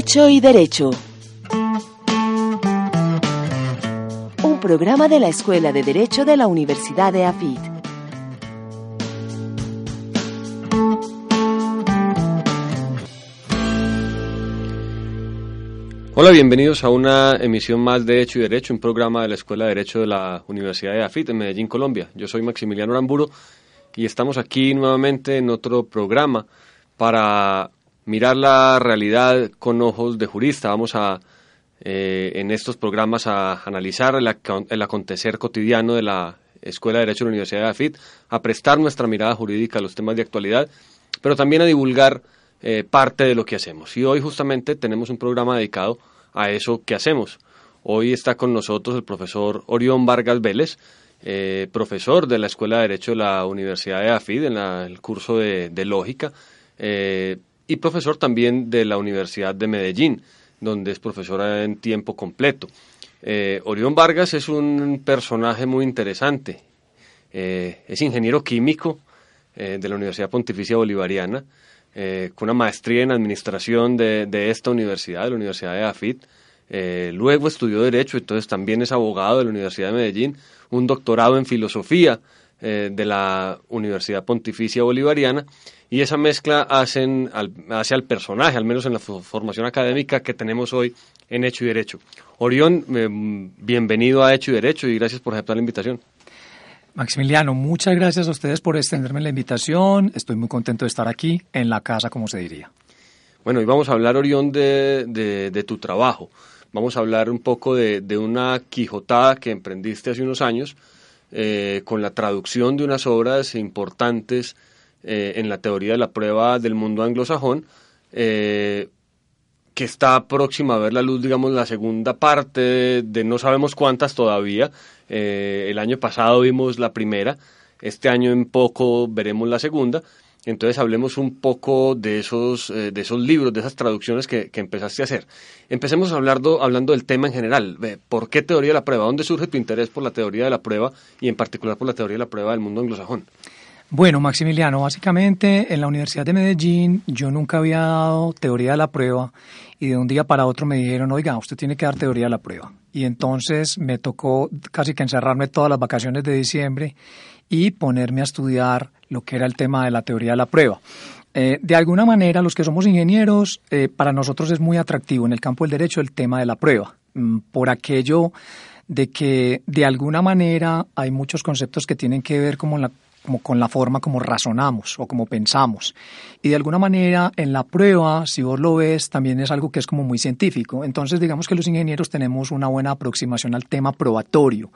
Hecho y Derecho. Un programa de la Escuela de Derecho de la Universidad de AFIT. Hola, bienvenidos a una emisión más de Hecho y Derecho, un programa de la Escuela de Derecho de la Universidad de AFIT en Medellín, Colombia. Yo soy Maximiliano Aramburo y estamos aquí nuevamente en otro programa para mirar la realidad con ojos de jurista. Vamos a, eh, en estos programas, a analizar el, acon- el acontecer cotidiano de la Escuela de Derecho de la Universidad de AFIT, a prestar nuestra mirada jurídica a los temas de actualidad, pero también a divulgar eh, parte de lo que hacemos. Y hoy justamente tenemos un programa dedicado a eso que hacemos. Hoy está con nosotros el profesor Orión Vargas Vélez, eh, profesor de la Escuela de Derecho de la Universidad de AFID en el curso de, Lógica y profesor también de la Universidad de Medellín, donde es profesora en tiempo completo. Eh, Orión Vargas es un personaje muy interesante. Eh, es ingeniero químico eh, de la Universidad Pontificia Bolivariana, con una maestría en administración de, de esta universidad, de la Universidad de AFIT. Luego estudió Derecho, entonces también es abogado de la Universidad de Medellín, un doctorado en Filosofía eh, de la Universidad Pontificia Bolivariana, y esa mezcla hacen al, hace al personaje, al menos en la fo- formación académica que tenemos hoy en Hecho y Derecho. Orión, eh, bienvenido a Hecho y Derecho y gracias por aceptar la invitación. Maximiliano, muchas gracias a ustedes por extenderme la invitación. Estoy muy contento de estar aquí en la casa, como se diría. Bueno, y vamos a hablar, Orión, de, de- de tu trabajo. Vamos a hablar un poco de, de una quijotada que emprendiste hace unos años eh, con la traducción de unas obras importantes eh, en la teoría de la prueba del mundo anglosajón, eh, que está próxima a ver la luz, digamos, la segunda parte de, de no sabemos cuántas todavía. El año pasado vimos la primera, este año en poco veremos la segunda. Entonces hablemos un poco de esos, eh, de esos libros, de esas traducciones que, que empezaste a hacer. Empecemos hablando, hablando del tema en general. ¿Por qué teoría de la prueba? ¿Dónde surge tu interés por la teoría de la prueba y en particular por la teoría de la prueba del mundo anglosajón? Bueno, Maximiliano, básicamente en la Universidad de Medellín yo nunca había dado teoría de la prueba y de un día para otro me dijeron, oiga, usted tiene que dar teoría de la prueba. Y entonces me tocó casi que encerrarme todas las vacaciones de diciembre y ponerme a estudiar lo que era el tema de la teoría de la prueba. Eh, de alguna manera, los que somos ingenieros, eh, para nosotros es muy atractivo en el campo del derecho el tema de la prueba, mm, por aquello de que de alguna manera hay muchos conceptos que tienen que ver como, la, como con la forma como razonamos o como pensamos. Y de alguna manera en la prueba, si vos lo ves, también es algo que es como muy científico. Entonces digamos que los ingenieros tenemos una buena aproximación al tema probatorio,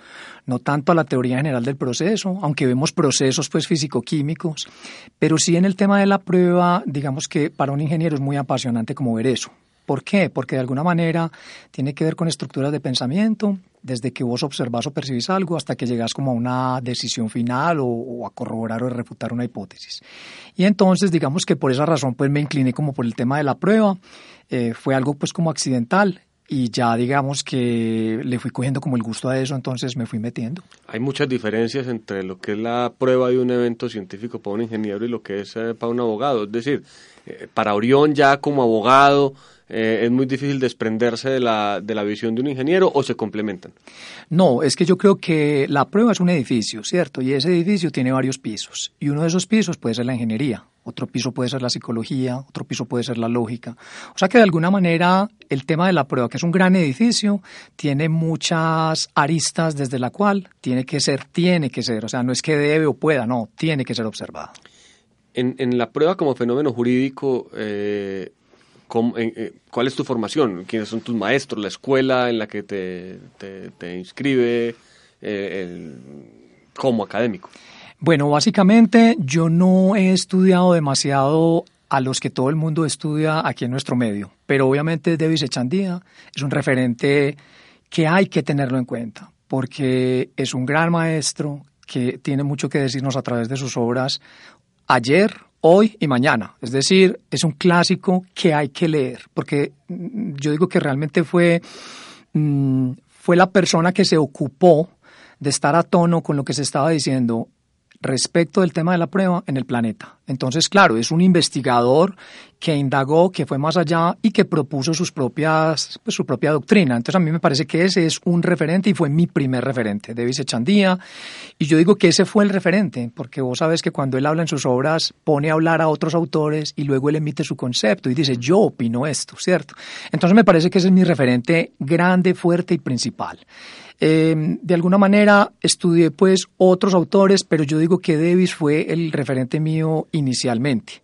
no tanto a la teoría general del proceso, aunque vemos procesos pues físico-químicos, pero sí en el tema de la prueba, digamos que para un ingeniero es muy apasionante como ver eso. ¿Por qué? Porque de alguna manera tiene que ver con estructuras de pensamiento, desde que vos observás o percibís algo hasta que llegas como a una decisión final o, a corroborar o refutar una hipótesis. Y entonces, digamos que por esa razón, pues me incliné como por el tema de la prueba. Eh, fue algo pues como accidental y ya digamos que le fui cogiendo como el gusto a eso, entonces me fui metiendo. Hay muchas diferencias entre lo que es la prueba de un evento científico para un ingeniero y lo que es eh, para un abogado. Es decir, eh, para Orión ya como abogado eh, es muy difícil desprenderse de la, de la visión de un ingeniero o se complementan. No, es que yo creo que la prueba es un edificio, ¿cierto? Y ese edificio tiene varios pisos. Y uno de esos pisos puede ser la ingeniería, otro piso puede ser la psicología, otro piso puede ser la lógica. O sea que de alguna manera el tema de la prueba, que es un gran edificio, tiene muchas aristas desde la cual tiene que ser, tiene que ser, o sea, no es que debe o pueda, no, tiene que ser observado. En, en la prueba como fenómeno jurídico, eh, ¿cómo, eh, ¿cuál es tu formación? ¿Quiénes son tus maestros? ¿La escuela en la que te, te, inscribe eh, como académico? Bueno, básicamente yo no he estudiado demasiado a los que todo el mundo estudia aquí en nuestro medio, pero obviamente Davis Echandía es un referente que hay que tenerlo en cuenta, porque es un gran maestro que tiene mucho que decirnos a través de sus obras ayer, hoy y mañana. Es decir, es un clásico que hay que leer, porque mm, yo digo que realmente fue, mm, fue la persona que se ocupó de estar a tono con lo que se estaba diciendo respecto del tema de la prueba en el planeta. Entonces, claro, es un investigador que indagó, que fue más allá y que propuso sus propias, pues, su propia doctrina. Entonces, a mí me parece que ese es un referente y fue mi primer referente, David Echandía. Y yo digo que ese fue el referente, porque vos sabes que cuando él habla en sus obras, pone a hablar a otros autores y luego él emite su concepto y dice, yo opino esto, ¿cierto? Entonces, me parece que ese es mi referente grande, fuerte y principal. Eh, de alguna manera estudié pues otros autores, pero yo digo que Davis fue el referente mío inicialmente.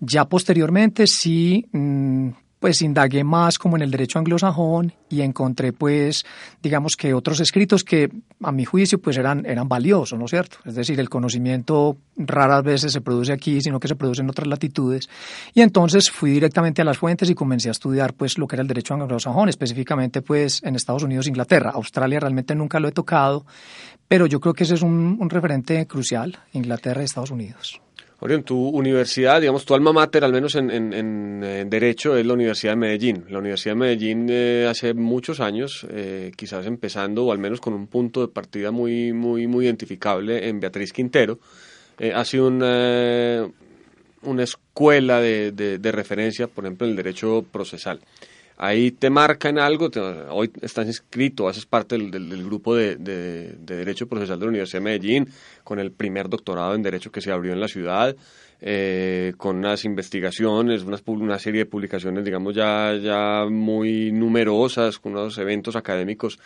Ya posteriormente sí, mm, pues indagué más como en el derecho anglosajón y encontré pues digamos que otros escritos que a mi juicio pues eran, eran valiosos, ¿no es cierto? Es decir, el conocimiento raras veces se produce aquí, sino que se produce en otras latitudes. Y entonces fui directamente a las fuentes y comencé a estudiar pues lo que era el derecho anglosajón, específicamente pues en Estados Unidos Inglaterra. Australia realmente nunca lo he tocado, pero yo creo que ese es un, un referente crucial, Inglaterra y Estados Unidos. Orión, tu universidad, digamos, tu alma mater, al menos en, en, Derecho, es la Universidad de Medellín. La Universidad de Medellín eh, hace muchos años, eh, quizás empezando, o al menos con un punto de partida muy, muy, muy identificable en Beatriz Quintero, eh, ha sido una, una escuela de, de, referencia, por ejemplo, en el derecho procesal ahí te marcan algo, hoy estás inscrito, haces parte del, del, grupo de, de, Derecho Procesal de la Universidad de Medellín, con el primer doctorado en Derecho que se abrió en la ciudad, eh, con unas investigaciones, unas, una serie de publicaciones, digamos, ya, ya muy numerosas, con unos eventos académicos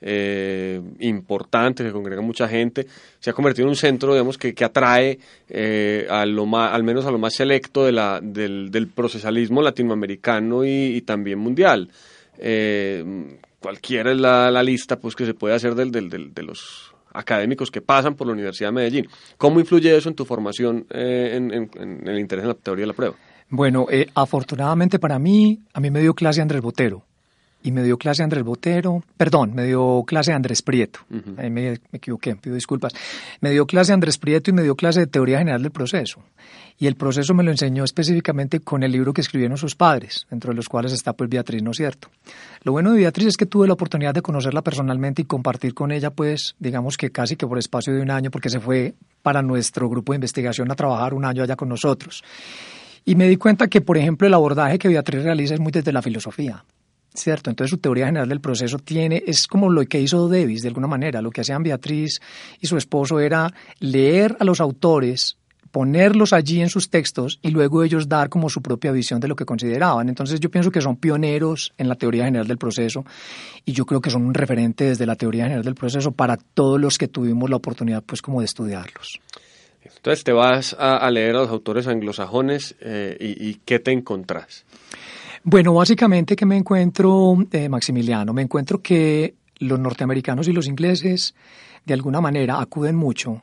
eh, importante, que congrega mucha gente, se ha convertido en un centro, digamos, que, que atrae eh, lo más, al menos a lo más selecto del, del procesalismo latinoamericano y, también mundial. Eh, cualquiera es la, la, lista pues, que se puede hacer del, del, de los académicos que pasan por la Universidad de Medellín. ¿Cómo influye eso en tu formación eh, en, en, el interés en la teoría de la prueba? Bueno, afortunadamente para mí, a mí me dio clase Andrés Botero y me dio clase Andrés Botero, perdón, me dio clase Andrés Prieto, Ahí me, me, equivoqué, pido disculpas, me dio clase Andrés Prieto y me dio clase de teoría general del proceso. Y el proceso me lo enseñó específicamente con el libro que escribieron sus padres, dentro de los cuales está pues Beatriz, ¿no es cierto? Lo bueno de Beatriz es que tuve la oportunidad de conocerla personalmente y compartir con ella pues digamos que casi que por espacio de un año porque se fue para nuestro grupo de investigación a trabajar un año allá con nosotros. Y me di cuenta que, por ejemplo, el abordaje que Beatriz realiza es muy desde la filosofía. ¿Cierto? Entonces su teoría general del proceso tiene, es como lo que hizo Davis de alguna manera, lo que hacían Beatriz y su esposo era leer a los autores ponerlos allí en sus textos y luego ellos dar como su propia visión de lo que consideraban. Entonces yo pienso que son pioneros en la teoría general del proceso y yo creo que son un referente desde la teoría general del proceso para todos los que tuvimos la oportunidad pues como de estudiarlos. Entonces te vas a, leer a los autores anglosajones eh, y, y ¿qué te encontrás? Bueno, básicamente que me encuentro, eh, Maximiliano, me encuentro que los norteamericanos y los ingleses de alguna manera acuden mucho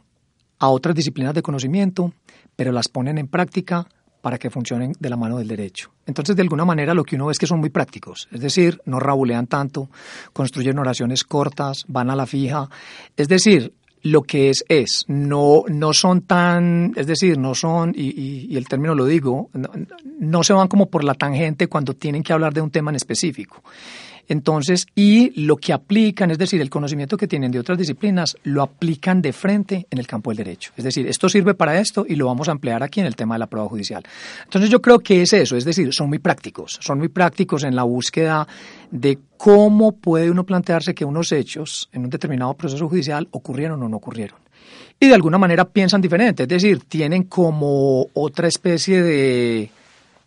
a otras disciplinas de conocimiento, pero las ponen en práctica para que funcionen de la mano del derecho. Entonces, de alguna manera, lo que uno ve es que son muy prácticos, es decir, no rabulean tanto, construyen oraciones cortas, van a la fija, es decir, lo que es es, no, no son tan, es decir, no son, y, y, el término lo digo, no, no, se van como por la tangente cuando tienen que hablar de un tema en específico. Entonces, y lo que aplican, es decir, el conocimiento que tienen de otras disciplinas, lo aplican de frente en el campo del derecho. Es decir, esto sirve para esto y lo vamos a emplear aquí en el tema de la prueba judicial. Entonces, yo creo que es eso, es decir, son muy prácticos, son muy prácticos en la búsqueda de cómo puede uno plantearse que unos hechos en un determinado proceso judicial ocurrieron o no ocurrieron. Y de alguna manera piensan diferente, es decir, tienen como otra especie de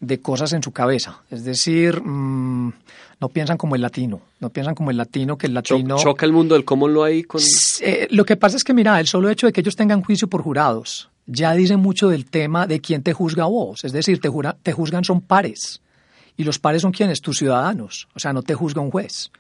de cosas en su cabeza. Es decir, mmm, no piensan como el latino, no piensan como el latino, que el latino... ¿Choca el mundo del cómo lo hay con...? Eh, lo que pasa es que, mira, el solo hecho de que ellos tengan juicio por jurados ya dice mucho del tema de quién te juzga a vos. Es decir, te, jura, te juzgan son pares. Y los pares son quienes, tus ciudadanos. O sea, no te juzga un juez.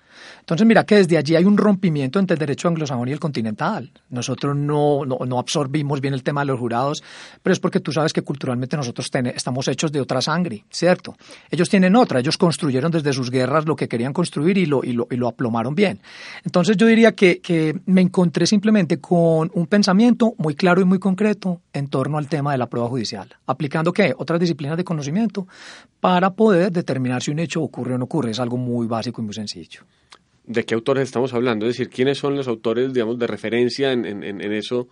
Entonces, mira que desde allí hay un rompimiento entre el derecho anglosajón y el continental. Nosotros no, no, absorbimos bien el tema de los jurados, pero es porque tú sabes que culturalmente nosotros estamos hechos de otra sangre, ¿cierto? Ellos tienen otra, ellos construyeron desde sus guerras lo que querían construir y lo, y lo, lo aplomaron bien. Entonces, yo diría que, que me encontré simplemente con un pensamiento muy claro y muy concreto en torno al tema de la prueba judicial, aplicando qué? Otras disciplinas de conocimiento para poder determinar si un hecho ocurre o no ocurre. Es algo muy básico y muy sencillo. ¿De qué autores estamos hablando? Es decir, ¿quiénes son los autores, digamos, de referencia en, en, en eso,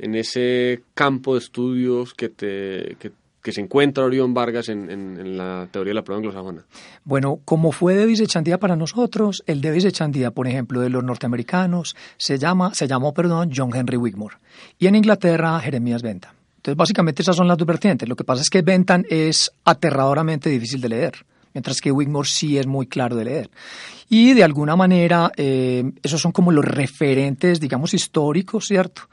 en ese campo de estudios que, te, que, que se encuentra Orión Vargas en, en, la teoría de la prueba anglosajona? Bueno, como fue Davis Echandía para nosotros, el Davis Echandía, por ejemplo, de los norteamericanos, se llama, se llamó, perdón, John Henry Wigmore. Y en Inglaterra, Jeremías Bentham. Entonces, básicamente esas son las dos vertientes. Lo que pasa es que Bentham es aterradoramente difícil de leer, mientras que Wigmore sí es muy claro de leer. Y de alguna manera, eh, esos son como los referentes, digamos, históricos, ¿cierto?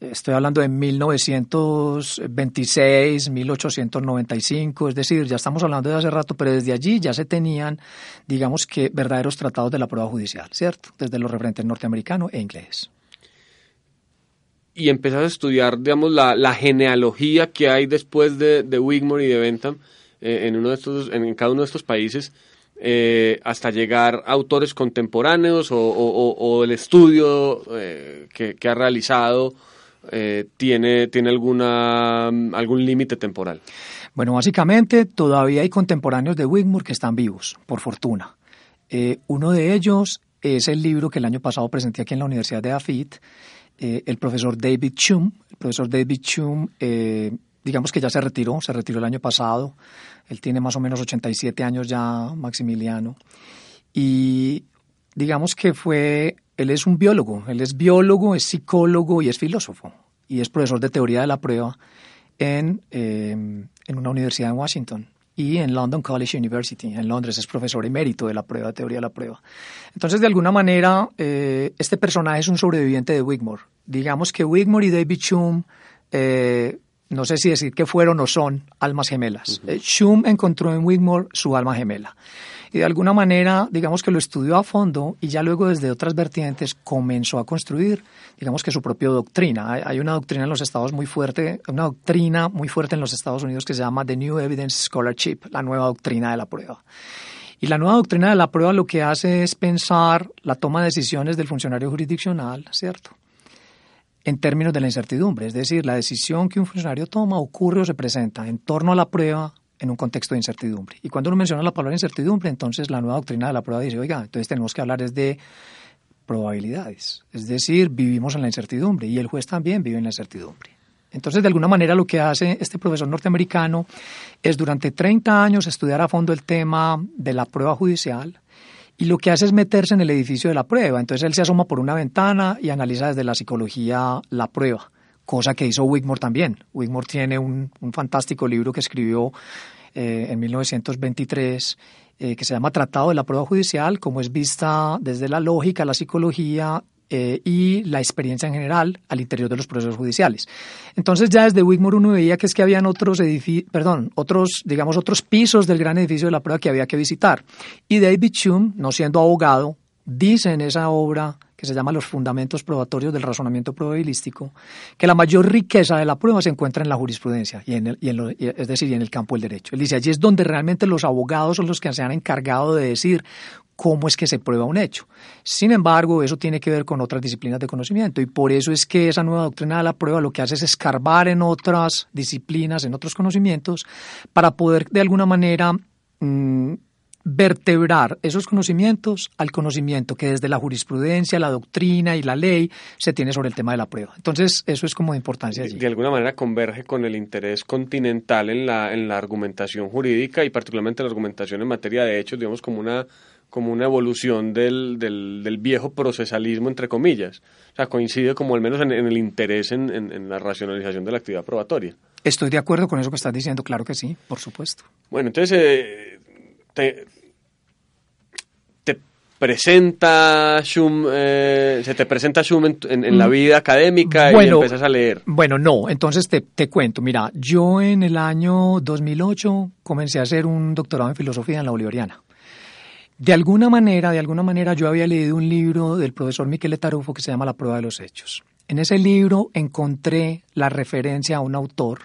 Estoy hablando de 1926, 1895, es decir, ya estamos hablando de hace rato, pero desde allí ya se tenían, digamos que, verdaderos tratados de la prueba judicial, ¿cierto? Desde los referentes norteamericano e inglés. Y empezás a estudiar, digamos, la, la genealogía que hay después de, de Wigmore y de Bentham eh, en, uno de estos, en cada uno de estos países. Eh, hasta llegar a autores contemporáneos o, el estudio eh, que, ha realizado tiene, tiene alguna, algún límite temporal. Bueno, básicamente todavía hay contemporáneos de Wigmore que están vivos, por fortuna. Uno de ellos es el libro que el año pasado presenté aquí en la Universidad de Afit, el profesor David Chum. El profesor David Chum, digamos que ya se retiró, se retiró el año pasado. Él tiene más o menos 87 años ya, Maximiliano. Y digamos que fue, él es un biólogo, él es biólogo, es psicólogo y es filósofo. Y es profesor de teoría de la prueba en, eh, en una universidad en Washington y en London College University, en Londres, es profesor emérito de la prueba, teoría de la prueba. Entonces, de alguna manera, eh, este personaje es un sobreviviente de Wigmore. Digamos que Wigmore y David Chum, eh, no sé si decir que fueron o son almas gemelas. Uh -huh. Chum encontró en Wigmore su alma gemela. Y de alguna manera, digamos que lo estudió a fondo y ya luego desde otras vertientes comenzó a construir, digamos que su propia doctrina. Hay, hay una doctrina en los Estados muy fuerte, una doctrina muy fuerte en los Estados Unidos que se llama The New Evidence Scholarship, la nueva doctrina de la prueba. Y la nueva doctrina de la prueba lo que hace es pensar la toma de decisiones del funcionario jurisdiccional, ¿cierto? En términos de la incertidumbre, es decir, la decisión que un funcionario toma ocurre o se presenta en torno a la prueba en un contexto de incertidumbre. Y cuando uno menciona la palabra incertidumbre, entonces la nueva doctrina de la prueba dice, oiga, entonces tenemos que hablar de probabilidades. Es decir, vivimos en la incertidumbre y el juez también vive en la incertidumbre. Entonces, de alguna manera, lo que hace este profesor norteamericano es durante 30 años estudiar a fondo el tema de la prueba judicial y lo que hace es meterse en el edificio de la prueba. Entonces, él se asoma por una ventana y analiza desde la psicología la prueba cosa que hizo Wigmore también. Wigmore tiene un, un fantástico libro que escribió eh, en 1923 eh, que se llama Tratado de la Prueba Judicial, como es vista desde la lógica, la psicología eh, y la experiencia en general al interior de los procesos judiciales. Entonces ya desde Wigmore uno veía que es que habían otros perdón, otros, digamos, otros pisos del gran edificio de la prueba que había que visitar. Y David Hume, no siendo abogado, dice en esa obra que se llama Los Fundamentos Probatorios del Razonamiento Probabilístico, que la mayor riqueza de la prueba se encuentra en la jurisprudencia, y en el, y en lo, es decir, en el campo del derecho. Él dice, allí es donde realmente los abogados son los que se han encargado de decir cómo es que se prueba un hecho. Sin embargo, eso tiene que ver con otras disciplinas de conocimiento, y por eso es que esa nueva doctrina de la prueba lo que hace es escarbar en otras disciplinas, en otros conocimientos, para poder de alguna manera... Mmm, vertebrar esos conocimientos al conocimiento que desde la jurisprudencia, la doctrina y la ley se tiene sobre el tema de la prueba. Entonces, eso es como de importancia allí. De, alguna manera converge con el interés continental en la, en la argumentación jurídica y particularmente la argumentación en materia de hechos, digamos, como una como una evolución del, del, del, viejo procesalismo, entre comillas. O sea, coincide como al menos en, en el interés en, en, en, la racionalización de la actividad probatoria. Estoy de acuerdo con eso que estás diciendo, claro que sí, por supuesto. Bueno, entonces, eh, te, te, presenta Schum, eh, se te presenta Schum en, la vida académica bueno, y empiezas a leer. Bueno, no, entonces te, te, cuento, mira, yo en el año 2008 comencé a hacer un doctorado en filosofía en la Bolivariana. De alguna manera, de alguna manera yo había leído un libro del profesor Miquel Tarufo que se llama La prueba de los hechos. En ese libro encontré la referencia a un autor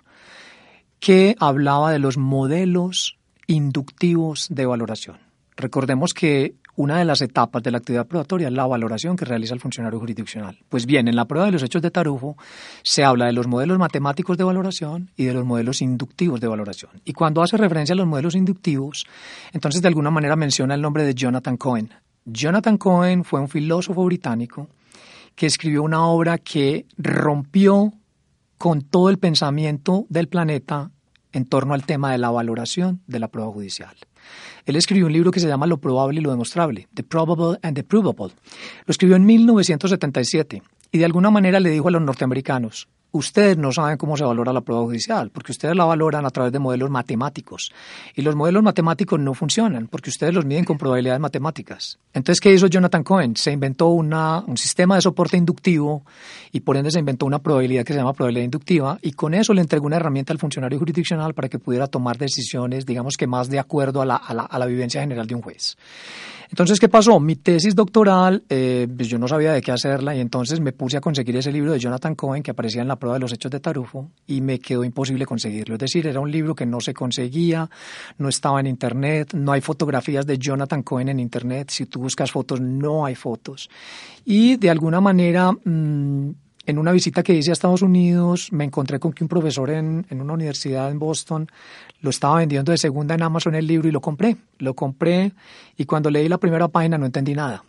que hablaba de los modelos inductivos de valoración. Recordemos que una de las etapas de la actividad probatoria es la valoración que realiza el funcionario jurisdiccional. Pues bien, en la prueba de los hechos de Tarufo se habla de los modelos matemáticos de valoración y de los modelos inductivos de valoración. Y cuando hace referencia a los modelos inductivos, entonces de alguna manera menciona el nombre de Jonathan Cohen. Jonathan Cohen fue un filósofo británico que escribió una obra que rompió con todo el pensamiento del planeta en torno al tema de la valoración de la prueba judicial. Él escribió un libro que se llama Lo probable y lo demostrable, The Probable and the Provable. Lo escribió en 1977 y de alguna manera le dijo a los norteamericanos, ustedes no saben cómo se valora la prueba judicial, porque ustedes la valoran a través de modelos matemáticos. Y los modelos matemáticos no funcionan, porque ustedes los miden con probabilidades matemáticas. Entonces, ¿qué hizo Jonathan Cohen? Se inventó un sistema de soporte inductivo y por ende se inventó una probabilidad que se llama probabilidad inductiva y con eso le entregó una herramienta al funcionario jurisdiccional para que pudiera tomar decisiones, digamos que más de acuerdo a la vivencia general de un juez. Entonces, ¿qué pasó? Mi tesis doctoral, eh, pues yo no sabía de qué hacerla y entonces me puse a conseguir ese libro de Jonathan Cohen que aparecía en la de los hechos de Tarufo y me quedó imposible conseguirlo. Es decir, era un libro que no se conseguía, no estaba en internet, no hay fotografías de Jonathan Cohen en internet. Si tú buscas fotos, no hay fotos. Y de alguna manera... Mmm, en una visita que hice a Estados Unidos, me encontré con que un profesor en, en, una universidad en Boston lo estaba vendiendo de segunda en Amazon el libro y lo compré. Lo compré y cuando leí la primera página no entendí nada.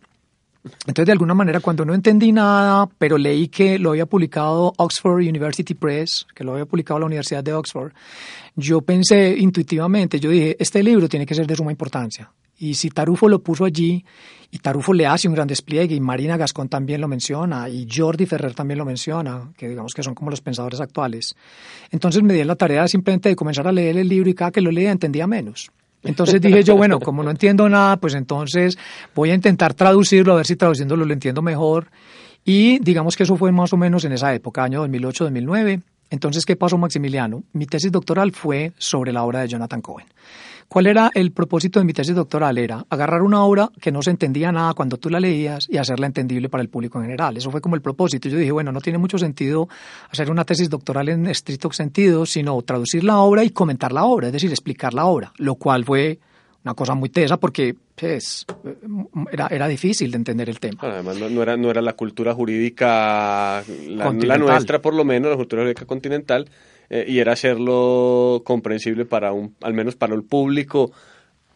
Entonces, de alguna manera, cuando no entendí nada, pero leí que lo había publicado Oxford University Press, que lo había publicado la Universidad de Oxford, yo pensé intuitivamente, yo dije, este libro tiene que ser de suma importancia. Y si Tarufo lo puso allí, y Tarufo le hace un gran despliegue, y Marina Gascón también lo menciona, y Jordi Ferrer también lo menciona, que digamos que son como los pensadores actuales. Entonces me di la tarea simplemente de comenzar a leer el libro y cada que lo leía entendía menos. Entonces dije yo, bueno, como no entiendo nada, pues entonces voy a intentar traducirlo, a ver si traduciéndolo lo entiendo mejor. Y digamos que eso fue más o menos en esa época, año 2008-2009. Entonces, ¿qué pasó, Maximiliano? Mi tesis doctoral fue sobre la obra de Jonathan Cohen. ¿Cuál era el propósito de mi tesis doctoral? Era agarrar una obra que no se entendía nada cuando tú la leías y hacerla entendible para el público en general. Eso fue como el propósito. Yo dije, bueno, no tiene mucho sentido hacer una tesis doctoral en estricto sentido, sino traducir la obra y comentar la obra, es decir, explicar la obra, lo cual fue una cosa muy tesa porque pues, era, era difícil de entender el tema. Además, no, no, era, no era la cultura jurídica, la, la nuestra por lo menos, la cultura jurídica continental, eh, y era hacerlo comprensible para un, al menos para el público,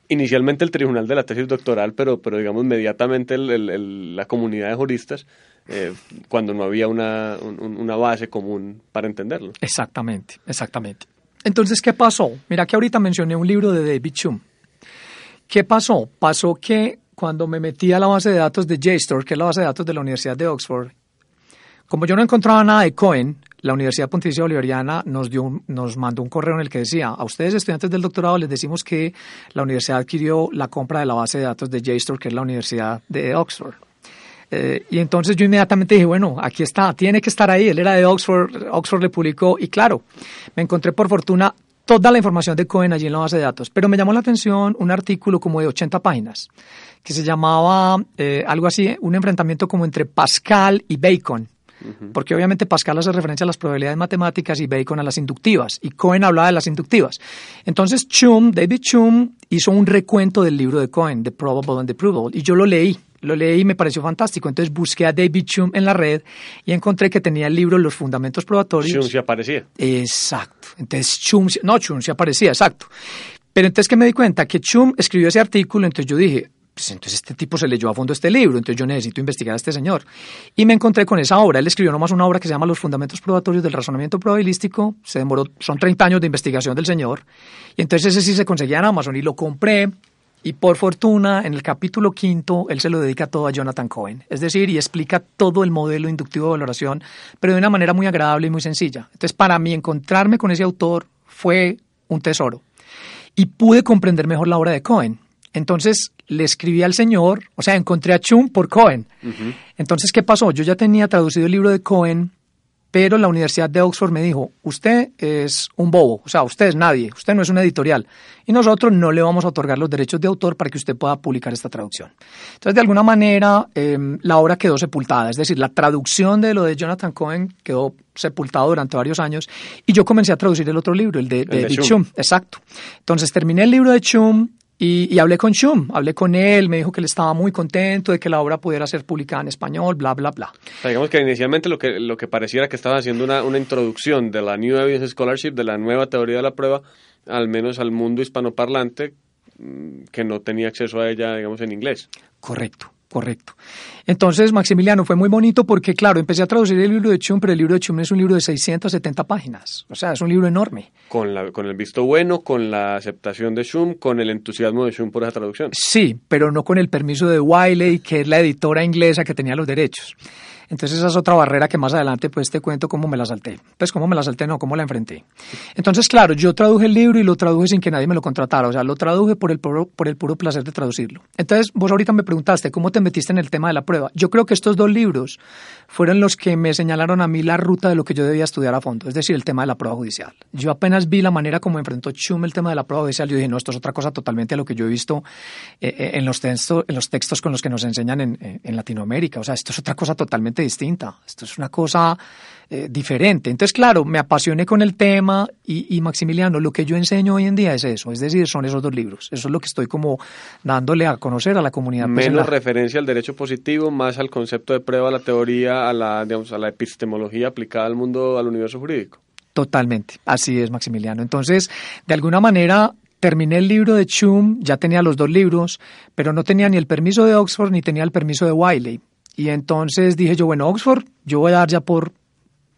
inicialmente el tribunal de la tesis doctoral, pero, pero digamos inmediatamente la comunidad de juristas, eh, cuando no había una, un, una base común para entenderlo. Exactamente, exactamente. Entonces, ¿qué pasó? Mira que ahorita mencioné un libro de David Chum. ¿Qué pasó? Pasó que cuando me metí a la base de datos de JSTOR, que es la base de datos de la Universidad de Oxford, como yo no encontraba nada de Cohen, la Universidad Pontificia Bolivariana nos, dio un, nos mandó un correo en el que decía, a ustedes estudiantes del doctorado les decimos que la universidad adquirió la compra de la base de datos de JSTOR, que es la Universidad de Oxford. Eh, y entonces yo inmediatamente dije, bueno, aquí está, tiene que estar ahí. Él era de Oxford, Oxford le publicó y claro, me encontré por fortuna toda la información de Cohen allí en la base de datos. Pero me llamó la atención un artículo como de 80 páginas que se llamaba eh, algo así, un enfrentamiento como entre Pascal y Bacon. Porque obviamente Pascal hace referencia a las probabilidades matemáticas y Bacon a las inductivas, y Cohen hablaba de las inductivas. Entonces Chum, David Chum, hizo un recuento del libro de Cohen, The Probable and the Provable, y yo lo leí. Lo leí y me pareció fantástico. Entonces busqué a David Chum en la red y encontré que tenía el libro Los Fundamentos Probatorios. Chum se aparecía. Exacto. Entonces Chum, no, Chum se aparecía, exacto. Pero entonces que me di cuenta que Chum escribió ese artículo, entonces yo dije, pues entonces este tipo se leyó a fondo este libro, entonces yo necesito investigar a este señor. Y me encontré con esa obra. Él escribió nomás una obra que se llama Los Fundamentos Probatorios del Razonamiento Probabilístico. Se demoró, son 30 años de investigación del señor. Y entonces ese sí se conseguía en Amazon y lo compré. Y por fortuna, en el capítulo quinto, él se lo dedica todo a Jonathan Cohen. Es decir, y explica todo el modelo inductivo de valoración, pero de una manera muy agradable y muy sencilla. Entonces, para mí, encontrarme con ese autor fue un tesoro. Y pude comprender mejor la obra de Cohen. Entonces le escribí al señor, o sea, encontré a Chum por Cohen. Uh -huh. Entonces, ¿qué pasó? Yo ya tenía traducido el libro de Cohen pero la Universidad de Oxford me dijo, usted es un bobo, o sea, usted es nadie, usted no es una editorial, y nosotros no le vamos a otorgar los derechos de autor para que usted pueda publicar esta traducción. Entonces, de alguna manera, em, la obra quedó sepultada, es decir, la traducción de lo de Jonathan Cohen quedó sepultado durante varios años, y yo comencé a traducir el otro libro, el de, de, de Chum, exacto. Entonces, terminé el libro de Chum, y, y, hablé con Shum, hablé con él, me dijo que él estaba muy contento de que la obra pudiera ser publicada en español, bla, bla, bla. O sea, digamos que inicialmente lo que, lo que pareciera que estaba haciendo una, una introducción de la New Evidence Scholarship, de la nueva teoría de la prueba, al menos al mundo hispanoparlante, mm, que no tenía acceso a ella, digamos, en inglés. Correcto. Correcto. Entonces, Maximiliano, fue muy bonito porque, claro, empecé a traducir el libro de Chum, pero el libro de Chum es un libro de 670 páginas. O sea, es un libro enorme. Con, la, con el visto bueno, con la aceptación de Chum, con el entusiasmo de Chum por esa traducción. Sí, pero no con el permiso de Wiley, que es la editora inglesa que tenía los derechos. Entonces esa es otra barrera que más adelante pues te cuento cómo me la salté. Pues cómo me la salté, no, cómo la enfrenté. Entonces, claro, yo traduje el libro y lo traduje sin que nadie me lo contratara. O sea, lo traduje por el puro, por el puro placer de traducirlo. Entonces, vos ahorita me preguntaste, ¿cómo te metiste en el tema de la prueba? Yo creo que estos dos libros fueron los que me señalaron a mí la ruta de lo que yo debía estudiar a fondo, es decir, el tema de la prueba judicial. Yo apenas vi la manera como enfrentó Chum el tema de la prueba judicial, yo dije, no, esto es otra cosa totalmente a lo que yo he visto eh, en, los textos, en los textos con los que nos enseñan en, en Latinoamérica. O sea, esto es otra cosa totalmente distinta. Esto es una cosa eh, diferente. Entonces, claro, me apasioné con el tema y, y, Maximiliano, lo que yo enseño hoy en día es eso, es decir, son esos dos libros. Eso es lo que estoy como dándole a conocer a la comunidad. Menos referencia al derecho positivo, más al concepto de prueba, a la teoría, a la, digamos, a la epistemología aplicada al mundo, al universo jurídico. Totalmente, así es, Maximiliano. Entonces, de alguna manera, terminé el libro de Chum, ya tenía los dos libros, pero no tenía ni el permiso de Oxford ni tenía el permiso de Wiley. Y entonces dije yo, bueno, Oxford, yo voy a dar ya por,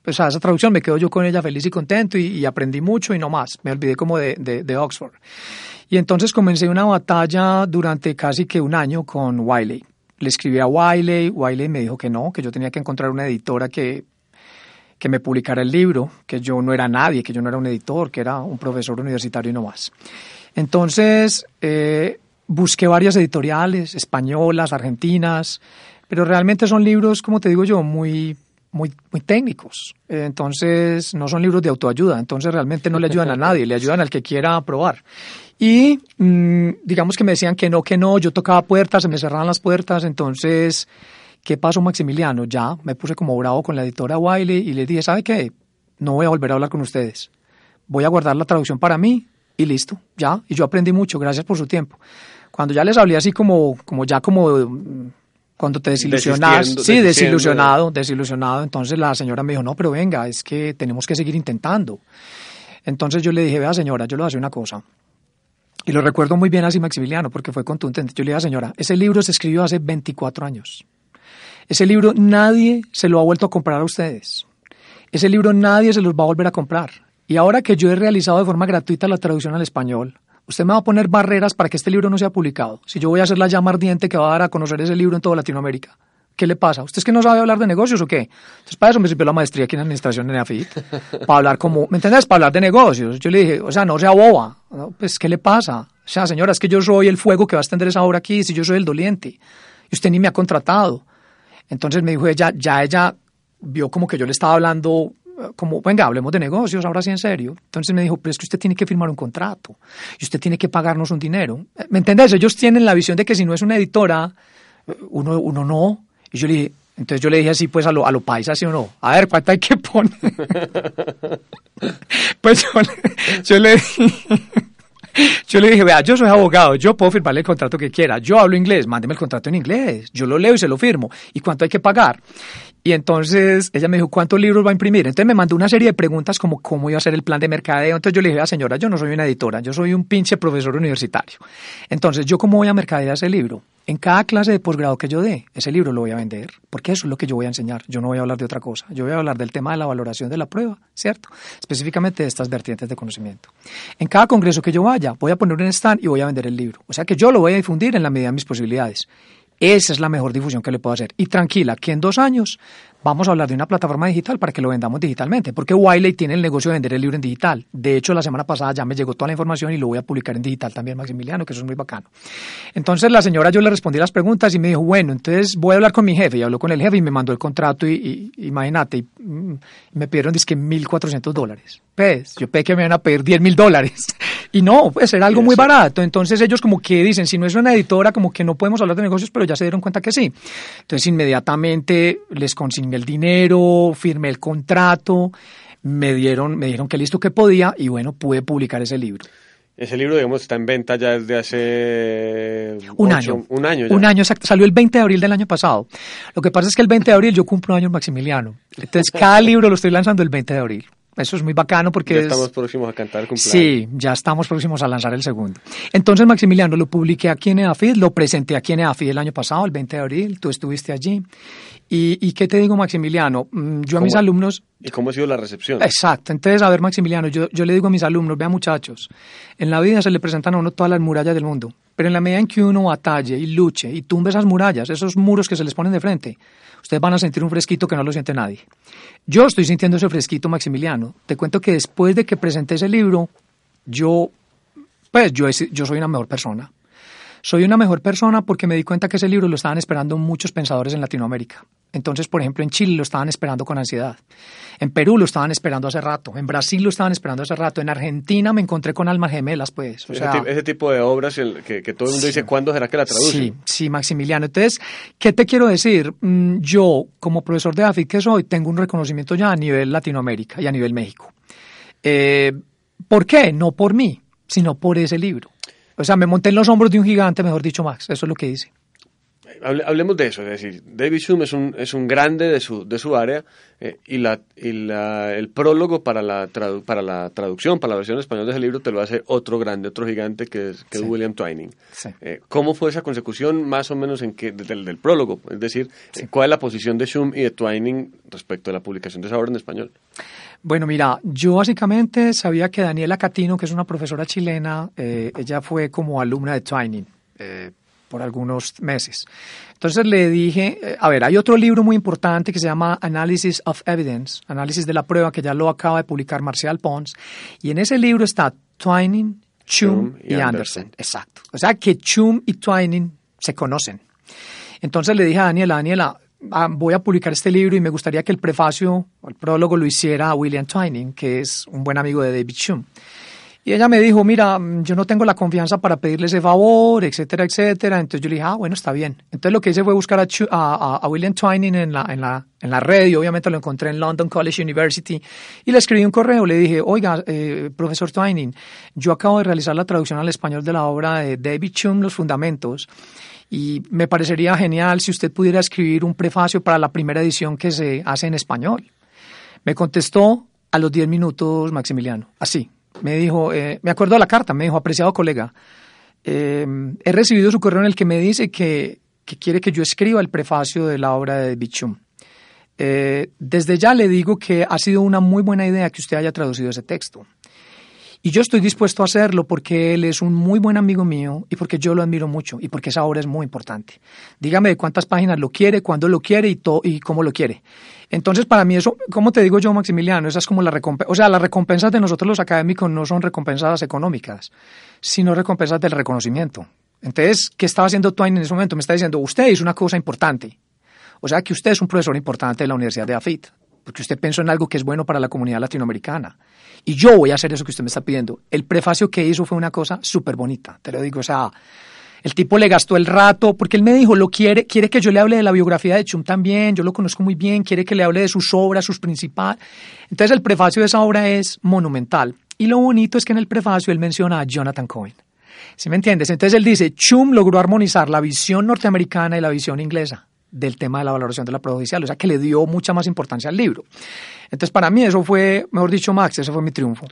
pues a esa traducción me quedo yo con ella feliz y contento y, aprendí mucho y no más, me olvidé como de, de, de, Oxford. Y entonces comencé una batalla durante casi que un año con Wiley. Le escribí a Wiley, Wiley me dijo que no, que yo tenía que encontrar una editora que, que me publicara el libro, que yo no era nadie, que yo no era un editor, que era un profesor universitario y no más. Entonces, eh, busqué varias editoriales, españolas, argentinas, pero realmente son libros, como te digo yo, muy, muy, muy técnicos. Entonces, no son libros de autoayuda, entonces realmente no le ayudan a nadie, le ayudan al que quiera probar. Y mmm, digamos que me decían que no, que no, yo tocaba puertas, se me cerraban las puertas, entonces, ¿qué pasó Maximiliano? Ya me puse como bravo con la editora Wiley y le dije, ¿sabe qué? No voy a volver a hablar con ustedes. Voy a guardar la traducción para mí y listo, ya. Y yo aprendí mucho, gracias por su tiempo. Cuando ya les hablé así como, como ya como cuando te desilusionas, sí, desilusionado, desilusionado, entonces la señora me dijo, no, pero venga, es que tenemos que seguir intentando. Entonces yo le dije, vea señora, yo le voy a hacer una cosa. Y lo recuerdo muy bien así Maximiliano, porque fue contundente. Yo le dije, señora, ese libro se escribió hace 24 años. Ese libro nadie se lo ha vuelto a comprar a ustedes. Ese libro nadie se los va a volver a comprar. Y ahora que yo he realizado de forma gratuita la traducción al español, Usted me va a poner barreras para que este libro no sea publicado. Si yo voy a hacer la llama ardiente que va a dar a conocer ese libro en toda Latinoamérica. ¿Qué le pasa? ¿Usted es que no sabe hablar de negocios o qué? Entonces, para eso me sirvió la maestría aquí en Administración en EAFIT. para hablar como, ¿me entiendes? Para hablar de negocios. Yo le dije, o sea, no sea boba. ¿no? Pues, ¿qué le pasa? O sea, señora, es que yo soy el fuego que va a extender esa obra aquí, si yo soy el doliente. Y usted ni me ha contratado. Entonces me dijo ella, ya ella vio como que yo le estaba hablando como, venga, hablemos de negocios, ahora sí en serio. Entonces me dijo, pero es que usted tiene que firmar un contrato y usted tiene que pagarnos un dinero. ¿Me entendés? Ellos tienen la visión de que si no es una editora, uno, uno no. Y yo le dije, entonces yo le dije así, pues a lo, a lo paisa, ¿sí o no? A ver, ¿cuánto hay que poner? pues yo, yo le dije... Yo le dije, vea, yo soy abogado, yo puedo firmarle el contrato que quiera, yo hablo inglés, mándeme el contrato en inglés, yo lo leo y se lo firmo. ¿Y cuánto hay que pagar? Y entonces ella me dijo, ¿cuántos libros va a imprimir? Entonces me mandó una serie de preguntas como cómo iba a ser el plan de mercadeo. Entonces yo le dije, a señora, yo no soy una editora, yo soy un pinche profesor universitario. Entonces, ¿yo cómo voy a mercadear ese libro? En cada clase de posgrado que yo dé, ese libro lo voy a vender, porque eso es lo que yo voy a enseñar. Yo no voy a hablar de otra cosa. Yo voy a hablar del tema de la valoración de la prueba, ¿cierto? Específicamente de estas vertientes de conocimiento. En cada congreso que yo vaya, voy a poner un stand y voy a vender el libro. O sea que yo lo voy a difundir en la medida de mis posibilidades. Esa es la mejor difusión que le puedo hacer. Y tranquila, que en dos años vamos a hablar de una plataforma digital para que lo vendamos digitalmente, porque Wiley tiene el negocio de vender el libro en digital. De hecho, la semana pasada ya me llegó toda la información y lo voy a publicar en digital también, Maximiliano, que eso es muy bacano. Entonces la señora yo le respondí las preguntas y me dijo, bueno, entonces voy a hablar con mi jefe. Y habló con el jefe y me mandó el contrato y, y imagínate, y, mm, me pidieron que 1.400 dólares. Pues yo pensé que me iban a pedir 10 mil dólares. Y no, pues era algo muy barato. Entonces ellos como que dicen, si no es una editora, como que no podemos hablar de negocios, pero ya se dieron cuenta que sí. Entonces inmediatamente les consigné el dinero, firmé el contrato, me dieron, me dijeron que listo que podía y bueno, pude publicar ese libro. Ese libro, digamos, está en venta ya desde hace... Un ocho- año. Un año ya. Un año exacto. Salió el 20 de abril del año pasado. Lo que pasa es que el 20 de abril yo cumplo años Maximiliano. Entonces cada libro lo estoy lanzando el 20 de abril. Eso es muy bacano porque Ya es- estamos próximos a cantar el cumpleaños. Sí, ya estamos próximos a lanzar el segundo. Entonces, Maximiliano, lo publiqué aquí en EAFID, lo presenté aquí en EAFID el año pasado, el 20 de abril, tú estuviste allí. ¿Y, y qué te digo, Maximiliano? Mm, Yo a mis alumnos, ¿Y cómo ha sido la recepción? Exacto. Entonces, a ver, Maximiliano, yo, yo le digo a mis alumnos, vean muchachos, en la vida se le presentan a uno todas las murallas del mundo, pero en la medida en que uno batalle y luche y tumbe esas murallas, esos muros que se les ponen de frente, ustedes van a sentir un fresquito que no lo siente nadie. Yo estoy sintiendo ese fresquito, Maximiliano. Te cuento que después de que presenté ese libro, yo, pues yo, yo soy una mejor persona. Soy una mejor persona porque me di cuenta que ese libro lo estaban esperando muchos pensadores en Latinoamérica. Entonces, por ejemplo, en Chile lo estaban esperando con ansiedad. En Perú lo estaban esperando hace rato. En Brasil lo estaban esperando hace rato. En Argentina me encontré con almas gemelas, pues. O ese, sea, ese tipo de obras el- que, que todo el mundo dice, ¿cuándo será que la traducen? Sí, sí, Maximiliano. Entonces, ¿qué te quiero decir? Mm, Yo, como profesor de AFIT que soy, tengo un reconocimiento ya a nivel Latinoamérica y a nivel México. Eh, ¿Por qué? No por mí, sino por ese libro. O sea, me monté en los hombros de un gigante, mejor dicho, Max. Eso es lo que dice. Hable- hablemos de eso, es decir, David Hume es un, es un grande de su, de su área eh, y, la, y la, el prólogo para la, tradu- para la traducción, para la versión en español de ese libro, te lo hace otro grande, otro gigante que es, que es. William Twining. Sí. Eh, ¿Cómo fue esa consecución más o menos en que, del, del prólogo? Es decir, ¿cuál es la posición de Hume y de Twining respecto a la publicación de esa obra en español? Bueno, mira, yo básicamente sabía que Daniela Catino, que es una profesora chilena, eh, ella fue como alumna de Twining eh, por algunos meses. Entonces le dije, eh, a ver, hay otro libro muy importante que se llama Analysis of Evidence, Análisis de la Prueba, que ya lo acaba de publicar Marcial Pons, y en ese libro está Twining, Chum Chum y Anderson. Anderson. Exacto. O sea que Chum y Twining se conocen. Entonces le dije a Daniela, Daniela, voy a publicar este libro y me gustaría que el prefacio o el prólogo lo hiciera William Twining, que es un buen amigo de David Hume. Y ella me dijo, mira, mm, yo no tengo la confianza para pedirle ese favor, etcétera, etcétera. Entonces yo le dije, ah, bueno, está bien. Entonces lo que hice fue buscar a- a- a William Twining en la, en, la, en la red y obviamente lo encontré en London College University y le escribí un correo, le dije, oiga, eh, profesor Twining, yo acabo de realizar la traducción al español de la obra de David Hume, Los Fundamentos, y me parecería genial si usted pudiera escribir un prefacio para la primera edición que se hace en español. Me contestó a los 10 minutos Maximiliano, así. Me dijo, eh, me acuerdo de la carta, me dijo, apreciado colega, eh, he recibido su correo en el que me dice que, que quiere que yo escriba el prefacio de la obra de Bichum. Eh, desde ya le digo que ha sido una muy buena idea que usted haya traducido ese texto. Y yo estoy dispuesto a hacerlo porque él es un muy buen amigo mío y porque yo lo admiro mucho y porque esa obra es muy importante. Dígame de cuántas páginas lo quiere, cuándo lo quiere y, y cómo lo quiere. Entonces, para mí eso, ¿cómo te digo yo, Maximiliano? Esa es como la recompensa. O sea, las recompensas de nosotros los académicos no son recompensas económicas, sino recompensas del reconocimiento. Entonces, ¿qué estaba haciendo Twain en ese momento? Me está diciendo, usted es una cosa importante. O sea, que usted es un profesor importante de la Universidad de AFIT, porque usted pensó en algo que es bueno para la comunidad latinoamericana. Y yo voy a hacer eso que usted me está pidiendo. El prefacio que hizo fue una cosa súper bonita, te lo digo. O sea, el tipo le gastó el rato, porque él me dijo, lo quiere, quiere que yo le hable de la biografía de Chum también, yo lo conozco muy bien, quiere que le hable de sus obras, sus principales. Entonces el prefacio de esa obra es monumental. Y lo bonito es que en el prefacio él menciona a Jonathan Cohen. ¿Sí me entiendes? Entonces él dice, Chum logró armonizar la visión norteamericana y la visión inglesa del tema de la valoración de la prueba judicial, o sea que le dio mucha más importancia al libro. Entonces para mí eso fue, mejor dicho, Max, ese fue mi triunfo.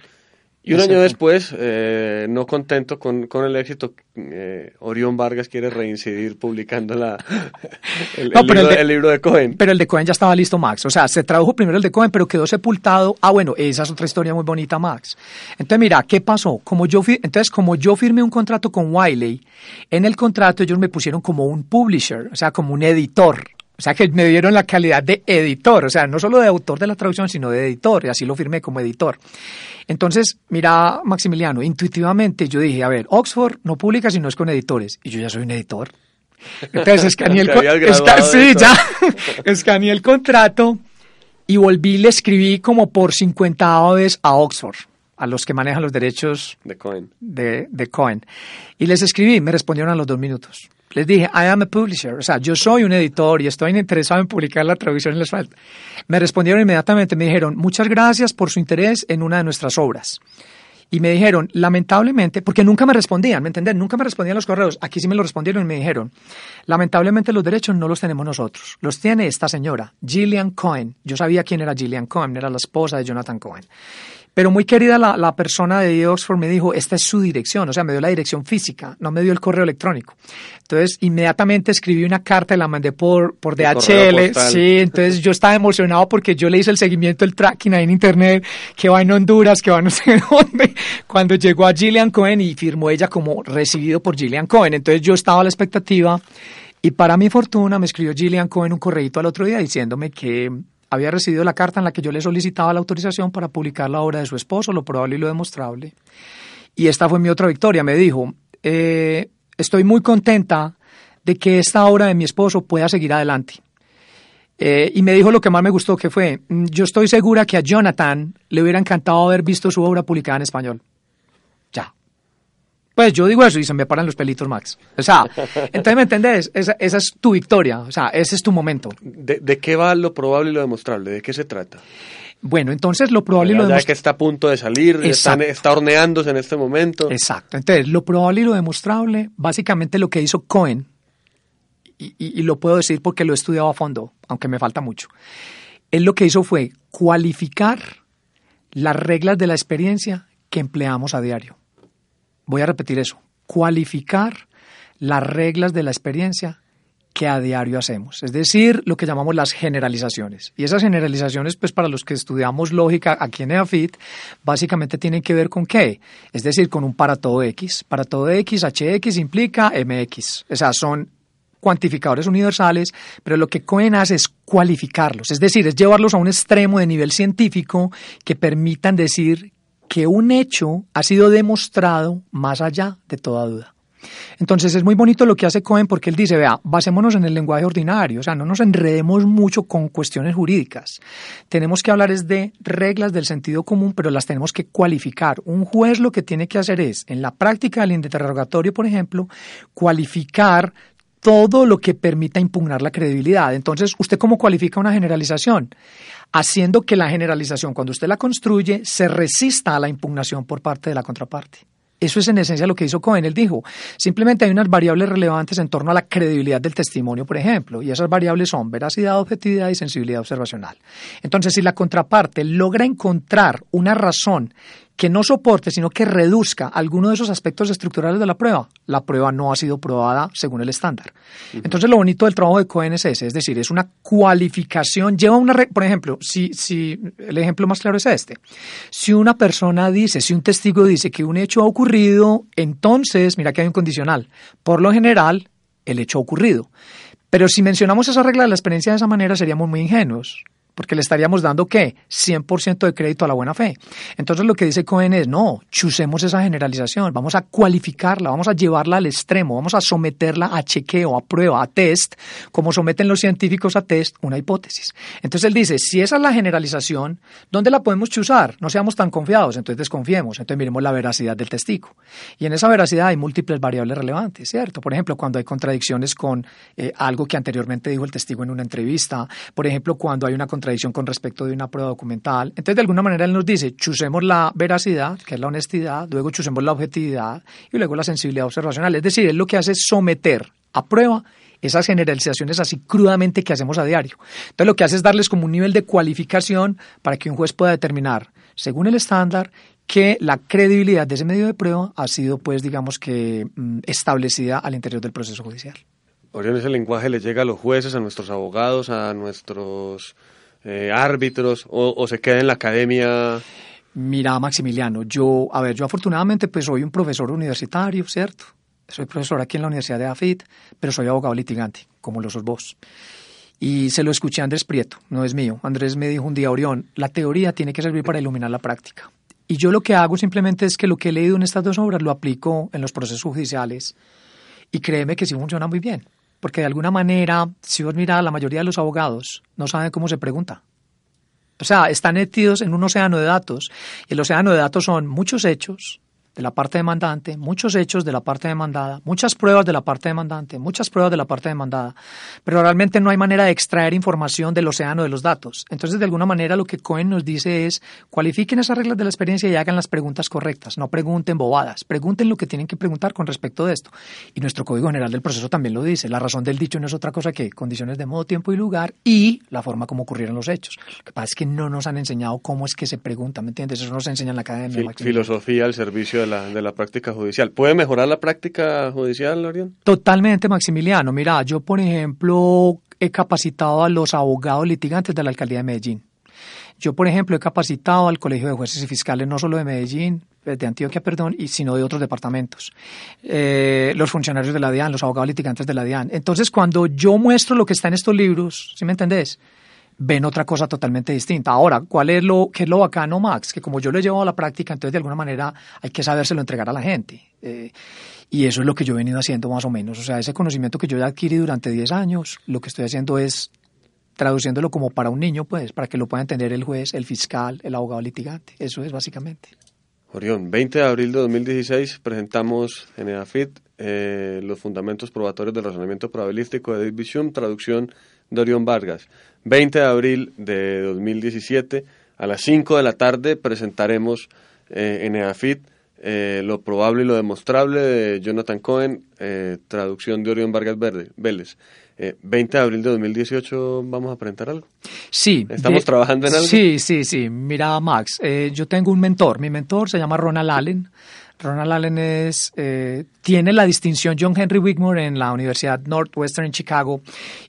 Y un año después, eh, no contento con, con el éxito, eh, Orión Vargas quiere reincidir publicando la, el, No, el pero libro, el de- el libro de Cohen. Pero el de Cohen ya estaba listo, Max. O sea, se tradujo primero el de Cohen, pero quedó sepultado. Ah, bueno, esa es otra historia muy bonita, Max. Entonces, mira, ¿qué pasó? Como yo, entonces, como yo firmé un contrato con Wiley, en el contrato ellos me pusieron como un publisher, o sea, como un editor. O sea, que me dieron la calidad de editor, o sea, no solo de autor de la traducción, sino de editor, y así lo firmé como editor. Entonces, mira, Maximiliano, intuitivamente yo dije, a ver, Oxford no publica si no es con editores, y yo ya soy un editor. Entonces escaneé el, esca- sí, ya, escaneé el contrato y volví y le escribí como por 50 vez a Oxford, a los que manejan los derechos De Cohen. de, de Cohen. Y les escribí, me respondieron a los dos minutos. Les dije, I am a publisher, o sea, yo soy un editor y estoy interesado en publicar la traducción en falta. Me respondieron inmediatamente, me dijeron, muchas gracias por su interés en una de nuestras obras. Y me dijeron, lamentablemente, porque nunca me respondían, ¿me entienden? Nunca me respondían los correos. Aquí sí me lo respondieron y me dijeron, lamentablemente los derechos no los tenemos nosotros. Los tiene esta señora, Gillian Cohen. Yo sabía quién era Gillian Cohen, era la esposa de Jonathan Cohen. Pero muy querida la, la persona de Oxford me dijo, esta es su dirección, o sea, me dio la dirección física, no me dio el correo electrónico. Entonces, inmediatamente escribí una carta y la mandé por, por DHL. Sí, entonces yo estaba emocionado porque yo le hice el seguimiento, el tracking ahí en internet, que va en Honduras, que va no sé dónde. Cuando llegó a Gillian Cohen y firmó ella como recibido por Gillian Cohen. Entonces yo estaba a la expectativa y para mi fortuna me escribió Gillian Cohen un correíto al otro día diciéndome que había recibido la carta en la que yo le solicitaba la autorización para publicar la obra de su esposo, lo probable y lo demostrable. Y esta fue mi otra victoria. Me dijo, eh, estoy muy contenta de que esta obra de mi esposo pueda seguir adelante. Eh, y me dijo lo que más me gustó, que fue, "Mm, yo estoy segura que a Jonathan le hubiera encantado haber visto su obra publicada en español. Pues yo digo eso y se me paran los pelitos, Max. O sea, entonces, ¿me entendés? Esa, esa es tu victoria, o sea, ese es tu momento. ¿De, de qué va lo probable y lo demostrable? ¿De qué se trata? Bueno, entonces lo probable y lo ya demostrable... que está a punto de salir, está, está horneándose en este momento. Exacto. Entonces, lo probable y lo demostrable, básicamente lo que hizo Cohen, y, y- y lo puedo decir porque lo he estudiado a fondo, aunque me falta mucho, él lo que hizo fue cualificar las reglas de la experiencia que empleamos a diario. Voy a repetir eso, cualificar las reglas de la experiencia que a diario hacemos, es decir, lo que llamamos las generalizaciones. Y esas generalizaciones, pues para los que estudiamos lógica aquí en EAFIT, básicamente tienen que ver con qué? Es decir, con un para todo X. Para todo X, HX implica MX. O sea, son cuantificadores universales, pero lo que Cohen hace es cualificarlos, es decir, es llevarlos a un extremo de nivel científico que permitan decir que un hecho ha sido demostrado más allá de toda duda. Entonces es muy bonito lo que hace Cohen porque él dice, vea, basémonos en el lenguaje ordinario, o sea, no nos enredemos mucho con cuestiones jurídicas. Tenemos que hablar es de reglas del sentido común, pero las tenemos que cualificar. Un juez lo que tiene que hacer es, en la práctica del interrogatorio, por ejemplo, cualificar todo lo que permita impugnar la credibilidad. Entonces, ¿usted cómo cualifica una generalización? Haciendo que la generalización, cuando usted la construye, se resista a la impugnación por parte de la contraparte. Eso es en esencia lo que hizo Cohen. Él dijo, simplemente hay unas variables relevantes en torno a la credibilidad del testimonio, por ejemplo, y esas variables son veracidad, objetividad y sensibilidad observacional. Entonces, si la contraparte logra encontrar una razón que no soporte, sino que reduzca alguno de esos aspectos estructurales de la prueba, la prueba no ha sido probada según el estándar. Entonces, lo bonito del trabajo de Cohen es ese, es decir, es una cualificación, lleva una, por ejemplo, si, si el ejemplo más claro es este, si una persona dice, si un testigo dice que un hecho ha ocurrido, entonces, mira que hay un condicional, por lo general, el hecho ha ocurrido. Pero si mencionamos esa regla de la experiencia de esa manera, seríamos muy ingenuos porque le estaríamos dando qué? 100% de crédito a la buena fe. Entonces lo que dice Cohen es, no, chusemos esa generalización, vamos a cualificarla, vamos a llevarla al extremo, vamos a someterla a chequeo, a prueba, a test, como someten los científicos a test una hipótesis. Entonces él dice, si esa es la generalización, ¿dónde la podemos chuzar? No seamos tan confiados, entonces desconfiemos, entonces miremos la veracidad del testigo. Y en esa veracidad hay múltiples variables relevantes, ¿cierto? Por ejemplo, cuando hay contradicciones con eh, algo que anteriormente dijo el testigo en una entrevista, por ejemplo, cuando hay una contradicción con respecto de una prueba documental. Entonces, de alguna manera, él nos dice, chusemos la veracidad, que es la honestidad, luego chusemos la objetividad y luego la sensibilidad observacional. Es decir, él lo que hace es someter a prueba esas generalizaciones así crudamente que hacemos a diario. Entonces, lo que hace es darles como un nivel de cualificación para que un juez pueda determinar, según el estándar, que la credibilidad de ese medio de prueba ha sido, pues, digamos que mm, establecida al interior del proceso judicial. Orión, ese lenguaje le llega a los jueces, a nuestros abogados, a nuestros eh, árbitros, o, o se queda en la academia. Mira, Maximiliano, yo, a ver, yo afortunadamente pues soy un profesor universitario, ¿cierto? Soy profesor aquí en la Universidad de AFIT, pero soy abogado litigante, como lo sos vos. Y se lo escuché a Andrés Prieto, no es mío. Andrés me dijo un día, Orión, la teoría tiene que servir para iluminar la práctica. Y yo lo que hago simplemente es que lo que he leído en estas dos obras lo aplico en los procesos judiciales y créeme que sí funciona muy bien. Porque de alguna manera, si vos miras, la mayoría de los abogados no saben cómo se pregunta. O sea, están metidos en un océano de datos. Y el océano de datos son muchos hechos, de la parte demandante, muchos hechos de la parte demandada, muchas pruebas de la parte demandante, muchas pruebas de la parte demandada, pero realmente no hay manera de extraer información del océano de los datos. Entonces, de alguna manera, lo que Cohen nos dice es, cualifiquen esas reglas de la experiencia y hagan las preguntas correctas, no pregunten bobadas, pregunten lo que tienen que preguntar con respecto de esto. Y nuestro Código General del Proceso también lo dice, la razón del dicho no es otra cosa que condiciones de modo, tiempo y lugar y la forma como ocurrieron los hechos. Lo que pasa es que no nos han enseñado cómo es que se pregunta, ¿me entiendes? Eso nos enseña en la academia. Fil- filosofía al servicio de la, de la práctica judicial. ¿Puede mejorar la práctica judicial, Orión? Totalmente, Maximiliano. Mira, yo, por ejemplo, he capacitado a los abogados litigantes de la alcaldía de Medellín. Yo, por ejemplo, he capacitado al Colegio de Jueces y Fiscales, no solo de Medellín, eh, de Antioquia, perdón, y sino de otros departamentos. Eh, los funcionarios de la DIAN, los abogados litigantes de la DIAN. Entonces, cuando yo muestro lo que está en estos libros, ¿sí me entendés? Ven otra cosa totalmente distinta. Ahora, ¿cuál es lo, qué es lo bacano, Max? Que como yo lo he llevado a la práctica, entonces de alguna manera hay que sabérselo entregar a la gente. Eh, y eso es lo que yo he venido haciendo más o menos. O sea, ese conocimiento que yo ya adquirí durante 10 años, lo que estoy haciendo es traduciéndolo como para un niño, pues, para que lo pueda entender el juez, el fiscal, el abogado litigante. Eso es básicamente. Orión, 20 de abril de 2016 presentamos en EAFIT eh, los fundamentos probatorios del razonamiento probabilístico de David traducción de Orión Vargas. 20 de abril de 2017, a las 5 de la tarde, presentaremos eh, en EAFIT eh, lo probable y lo demostrable de Jonathan Cohen, eh, traducción de Orión Vargas Verde, Vélez. Eh, 20 de abril de 2018, ¿vamos a presentar algo? Sí. ¿Estamos trabajando en algo? Sí, sí, sí. Mira, Max, eh, yo tengo un mentor. Mi mentor se llama Ronald Allen. Ronald Allen es, eh, tiene la distinción John Henry Wigmore en la Universidad Northwestern en Chicago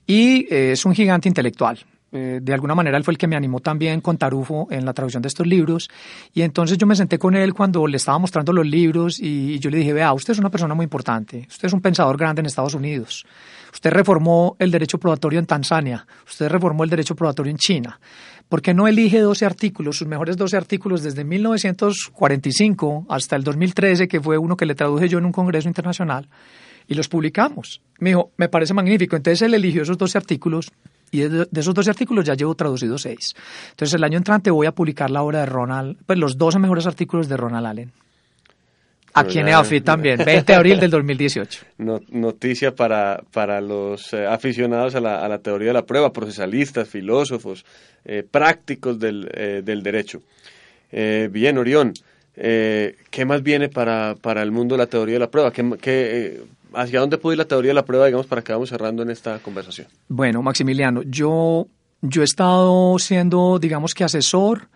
y eh, es un gigante intelectual. Eh, de alguna manera él fue el que me animó también con Tarufo en la traducción de estos libros. Y entonces yo me senté con él cuando le estaba mostrando los libros y, y yo le dije, vea, usted es una persona muy importante, usted es un pensador grande en Estados Unidos, usted reformó el derecho probatorio en Tanzania, usted reformó el derecho probatorio en China. ¿Por qué no elige 12 artículos, sus mejores 12 artículos desde 1945 hasta el 2013, que fue uno que le traduje yo en un congreso internacional, y los publicamos? Me dijo, me parece magnífico. Entonces él eligió esos 12 artículos y de, esos 12 artículos ya llevo traducidos 6. Entonces el año entrante voy a publicar la obra de Ronald, pues los 12 mejores artículos de Ronald Allen. Aquí en EAFIT también, 20 de abril del 2018. No- noticia para, para los eh, aficionados a la, a la teoría de la prueba, procesalistas, filósofos, eh, prácticos del, eh, del derecho. Bien, Orión, eh, ¿qué más viene para, para el mundo de la teoría de la prueba? ¿Qué, qué, ¿Hacia dónde puede ir la teoría de la prueba, digamos, para que vamos cerrando en esta conversación? Bueno, Maximiliano, yo, yo he estado siendo, digamos que asesor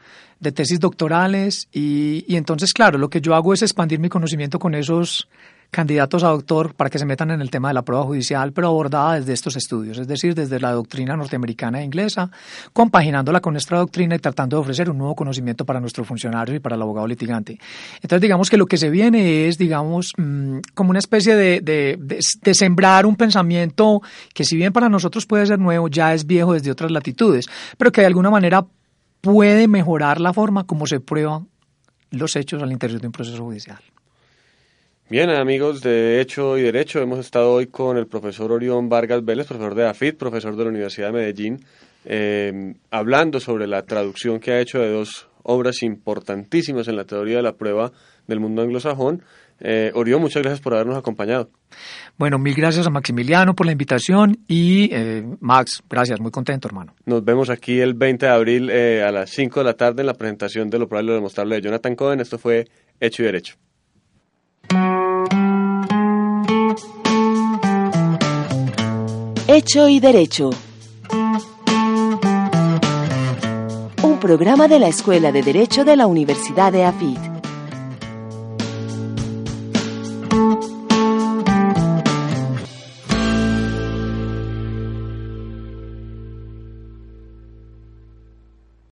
de tesis doctorales y, entonces, claro, lo que yo hago es expandir mi conocimiento con esos candidatos a doctor para que se metan en el tema de la prueba judicial, pero abordada desde estos estudios, es decir, desde la doctrina norteamericana e inglesa, compaginándola con nuestra doctrina y tratando de ofrecer un nuevo conocimiento para nuestros funcionarios y para el abogado litigante. Entonces, digamos que lo que se viene es, digamos, mm, como una especie de, de, de sembrar un pensamiento que si bien para nosotros puede ser nuevo, ya es viejo desde otras latitudes, pero que de alguna manera puede mejorar la forma como se prueban los hechos al interior de un proceso judicial. Bien, amigos de Hecho y Derecho, hemos estado hoy con el profesor Orión Vargas Vélez, profesor de AFIT, profesor de la Universidad de Medellín, eh, hablando sobre la traducción que ha hecho de dos obras importantísimas en la teoría de la prueba del mundo anglosajón. Eh, Orión, muchas gracias por habernos acompañado. Bueno, mil gracias a Maximiliano por la invitación y eh, Max, gracias, muy contento, hermano. Nos vemos aquí el 20 de abril eh, a las 5 de la tarde en la presentación de lo probable y lo demostrable de Jonathan Cohen. Esto fue Hecho y Derecho. Hecho y Derecho. Un programa de la Escuela de Derecho de la Universidad de AFIT.